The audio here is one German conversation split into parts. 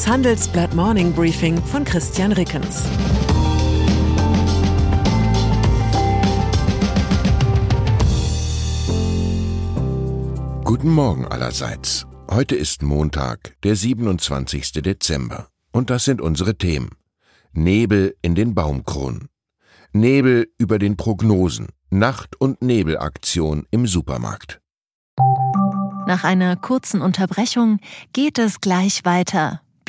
Das Handelsblatt Morning Briefing von Christian Rickens. Guten Morgen allerseits. Heute ist Montag, der 27. Dezember. Und das sind unsere Themen. Nebel in den Baumkronen. Nebel über den Prognosen. Nacht- und Nebelaktion im Supermarkt. Nach einer kurzen Unterbrechung geht es gleich weiter.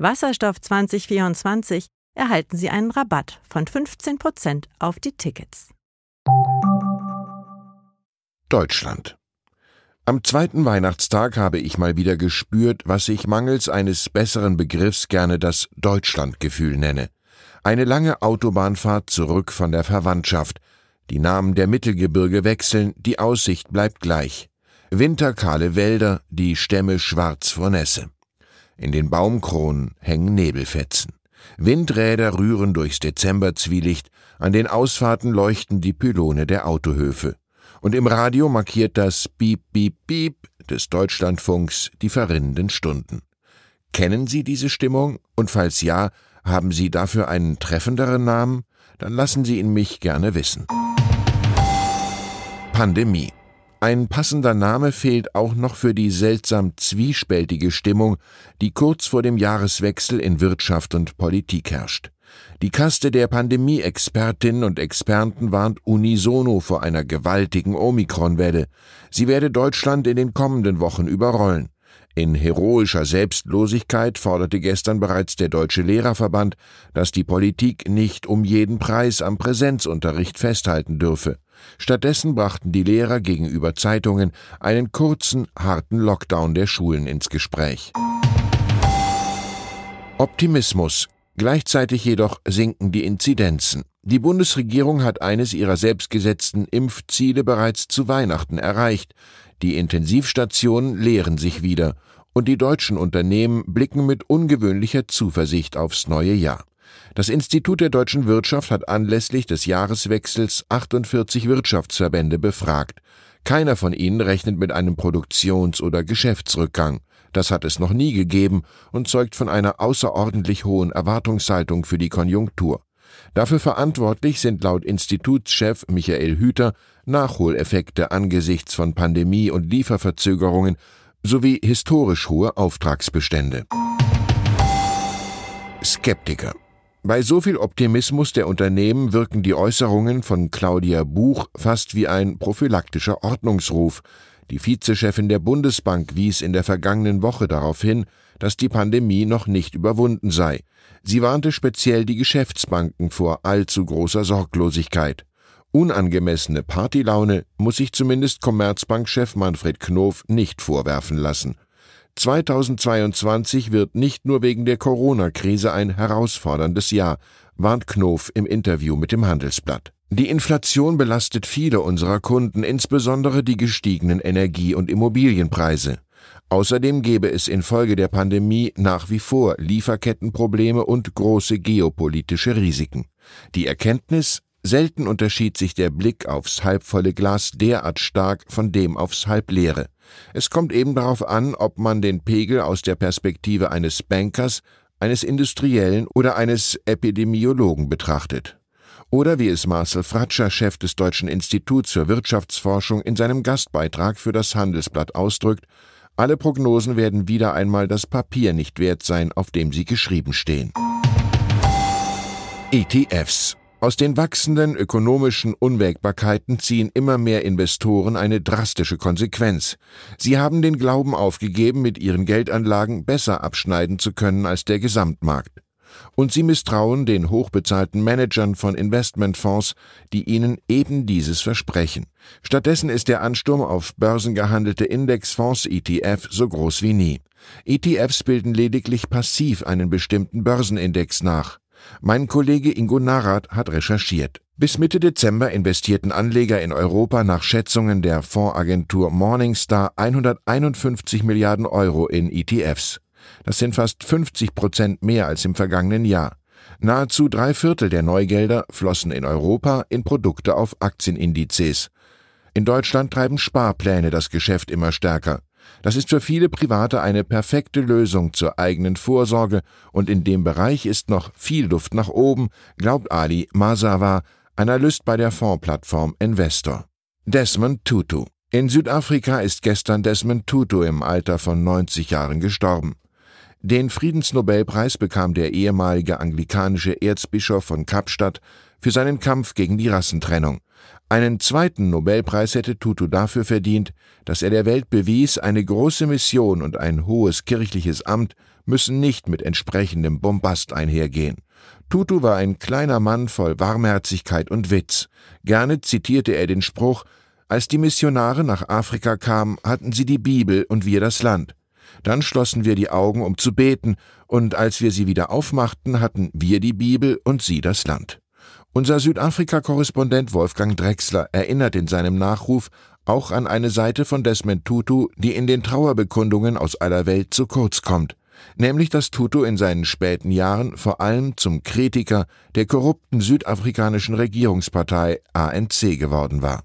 Wasserstoff 2024 erhalten Sie einen Rabatt von 15% auf die Tickets. Deutschland. Am zweiten Weihnachtstag habe ich mal wieder gespürt, was ich mangels eines besseren Begriffs gerne das Deutschlandgefühl nenne. Eine lange Autobahnfahrt zurück von der Verwandtschaft. Die Namen der Mittelgebirge wechseln, die Aussicht bleibt gleich. Winterkahle Wälder, die Stämme schwarz vor Nässe. In den Baumkronen hängen Nebelfetzen. Windräder rühren durchs Dezemberzwielicht, an den Ausfahrten leuchten die Pylone der Autohöfe und im Radio markiert das Piep, Piep, Piep des Deutschlandfunks die verrinnenden Stunden. Kennen Sie diese Stimmung? Und falls ja, haben Sie dafür einen treffenderen Namen? Dann lassen Sie ihn mich gerne wissen. Pandemie. Ein passender Name fehlt auch noch für die seltsam zwiespältige Stimmung, die kurz vor dem Jahreswechsel in Wirtschaft und Politik herrscht. Die Kaste der Pandemie-Expertinnen und Experten warnt unisono vor einer gewaltigen Omikron-Welle. Sie werde Deutschland in den kommenden Wochen überrollen. In heroischer Selbstlosigkeit forderte gestern bereits der Deutsche Lehrerverband, dass die Politik nicht um jeden Preis am Präsenzunterricht festhalten dürfe. Stattdessen brachten die Lehrer gegenüber Zeitungen einen kurzen, harten Lockdown der Schulen ins Gespräch. Optimismus Gleichzeitig jedoch sinken die Inzidenzen. Die Bundesregierung hat eines ihrer selbstgesetzten Impfziele bereits zu Weihnachten erreicht. Die Intensivstationen leeren sich wieder und die deutschen Unternehmen blicken mit ungewöhnlicher Zuversicht aufs neue Jahr. Das Institut der deutschen Wirtschaft hat anlässlich des Jahreswechsels 48 Wirtschaftsverbände befragt. Keiner von ihnen rechnet mit einem Produktions- oder Geschäftsrückgang. Das hat es noch nie gegeben und zeugt von einer außerordentlich hohen Erwartungshaltung für die Konjunktur. Dafür verantwortlich sind laut Institutschef Michael Hüter Nachholeffekte angesichts von Pandemie und Lieferverzögerungen sowie historisch hohe Auftragsbestände. Skeptiker. Bei so viel Optimismus der Unternehmen wirken die Äußerungen von Claudia Buch fast wie ein prophylaktischer Ordnungsruf, die Vizechefin der Bundesbank wies in der vergangenen Woche darauf hin, dass die Pandemie noch nicht überwunden sei. Sie warnte speziell die Geschäftsbanken vor allzu großer Sorglosigkeit. Unangemessene Partylaune muss sich zumindest Commerzbankchef Manfred Knof nicht vorwerfen lassen. 2022 wird nicht nur wegen der Corona-Krise ein herausforderndes Jahr, warnt Knof im Interview mit dem Handelsblatt. Die Inflation belastet viele unserer Kunden, insbesondere die gestiegenen Energie- und Immobilienpreise. Außerdem gäbe es infolge der Pandemie nach wie vor Lieferkettenprobleme und große geopolitische Risiken. Die Erkenntnis, selten unterschied sich der Blick aufs halbvolle Glas derart stark von dem aufs halbleere. Es kommt eben darauf an, ob man den Pegel aus der Perspektive eines Bankers, eines Industriellen oder eines Epidemiologen betrachtet. Oder wie es Marcel Fratscher, Chef des Deutschen Instituts für Wirtschaftsforschung, in seinem Gastbeitrag für das Handelsblatt ausdrückt, alle Prognosen werden wieder einmal das Papier nicht wert sein, auf dem sie geschrieben stehen. ETFs aus den wachsenden ökonomischen Unwägbarkeiten ziehen immer mehr Investoren eine drastische Konsequenz. Sie haben den Glauben aufgegeben, mit ihren Geldanlagen besser abschneiden zu können als der Gesamtmarkt und sie misstrauen den hochbezahlten Managern von Investmentfonds, die ihnen eben dieses versprechen. Stattdessen ist der Ansturm auf börsengehandelte Indexfonds ETF so groß wie nie. ETFs bilden lediglich passiv einen bestimmten Börsenindex nach. Mein Kollege Ingo Narat hat recherchiert. Bis Mitte Dezember investierten Anleger in Europa nach Schätzungen der Fondsagentur Morningstar 151 Milliarden Euro in ETFs. Das sind fast 50 Prozent mehr als im vergangenen Jahr. Nahezu drei Viertel der Neugelder flossen in Europa in Produkte auf Aktienindizes. In Deutschland treiben Sparpläne das Geschäft immer stärker. Das ist für viele Private eine perfekte Lösung zur eigenen Vorsorge und in dem Bereich ist noch viel Luft nach oben, glaubt Ali Masawa, Analyst bei der Fondsplattform Investor. Desmond Tutu. In Südafrika ist gestern Desmond Tutu im Alter von 90 Jahren gestorben. Den Friedensnobelpreis bekam der ehemalige anglikanische Erzbischof von Kapstadt für seinen Kampf gegen die Rassentrennung. Einen zweiten Nobelpreis hätte Tutu dafür verdient, dass er der Welt bewies, eine große Mission und ein hohes kirchliches Amt müssen nicht mit entsprechendem Bombast einhergehen. Tutu war ein kleiner Mann voll Warmherzigkeit und Witz. Gerne zitierte er den Spruch, als die Missionare nach Afrika kamen, hatten sie die Bibel und wir das Land. Dann schlossen wir die Augen, um zu beten, und als wir sie wieder aufmachten, hatten wir die Bibel und sie das Land. Unser Südafrika-Korrespondent Wolfgang Drexler erinnert in seinem Nachruf auch an eine Seite von Desmond Tutu, die in den Trauerbekundungen aus aller Welt zu kurz kommt, nämlich dass Tutu in seinen späten Jahren vor allem zum Kritiker der korrupten südafrikanischen Regierungspartei ANC geworden war.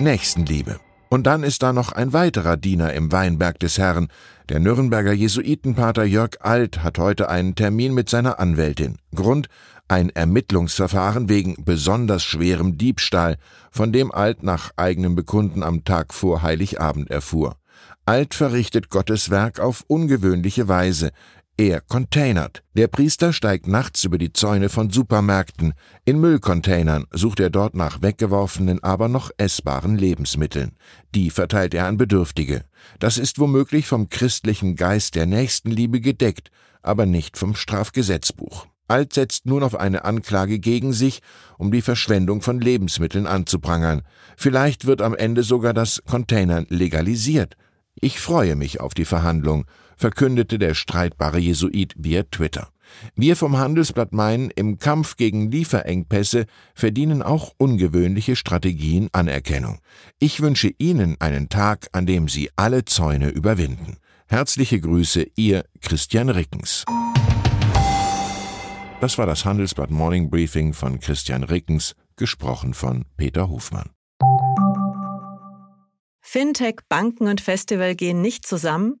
Nächstenliebe. Und dann ist da noch ein weiterer Diener im Weinberg des Herrn. Der Nürnberger Jesuitenpater Jörg Alt hat heute einen Termin mit seiner Anwältin. Grund ein Ermittlungsverfahren wegen besonders schwerem Diebstahl, von dem Alt nach eigenem Bekunden am Tag vor Heiligabend erfuhr. Alt verrichtet Gottes Werk auf ungewöhnliche Weise. Er containert. Der Priester steigt nachts über die Zäune von Supermärkten. In Müllcontainern sucht er dort nach weggeworfenen, aber noch essbaren Lebensmitteln. Die verteilt er an Bedürftige. Das ist womöglich vom christlichen Geist der Nächstenliebe gedeckt, aber nicht vom Strafgesetzbuch. Alt setzt nun auf eine Anklage gegen sich, um die Verschwendung von Lebensmitteln anzuprangern. Vielleicht wird am Ende sogar das Containern legalisiert. Ich freue mich auf die Verhandlung verkündete der streitbare Jesuit via Twitter. Wir vom Handelsblatt meinen, im Kampf gegen Lieferengpässe verdienen auch ungewöhnliche Strategien Anerkennung. Ich wünsche Ihnen einen Tag, an dem Sie alle Zäune überwinden. Herzliche Grüße, Ihr Christian Rickens. Das war das Handelsblatt Morning Briefing von Christian Rickens, gesprochen von Peter Hofmann. Fintech, Banken und Festival gehen nicht zusammen?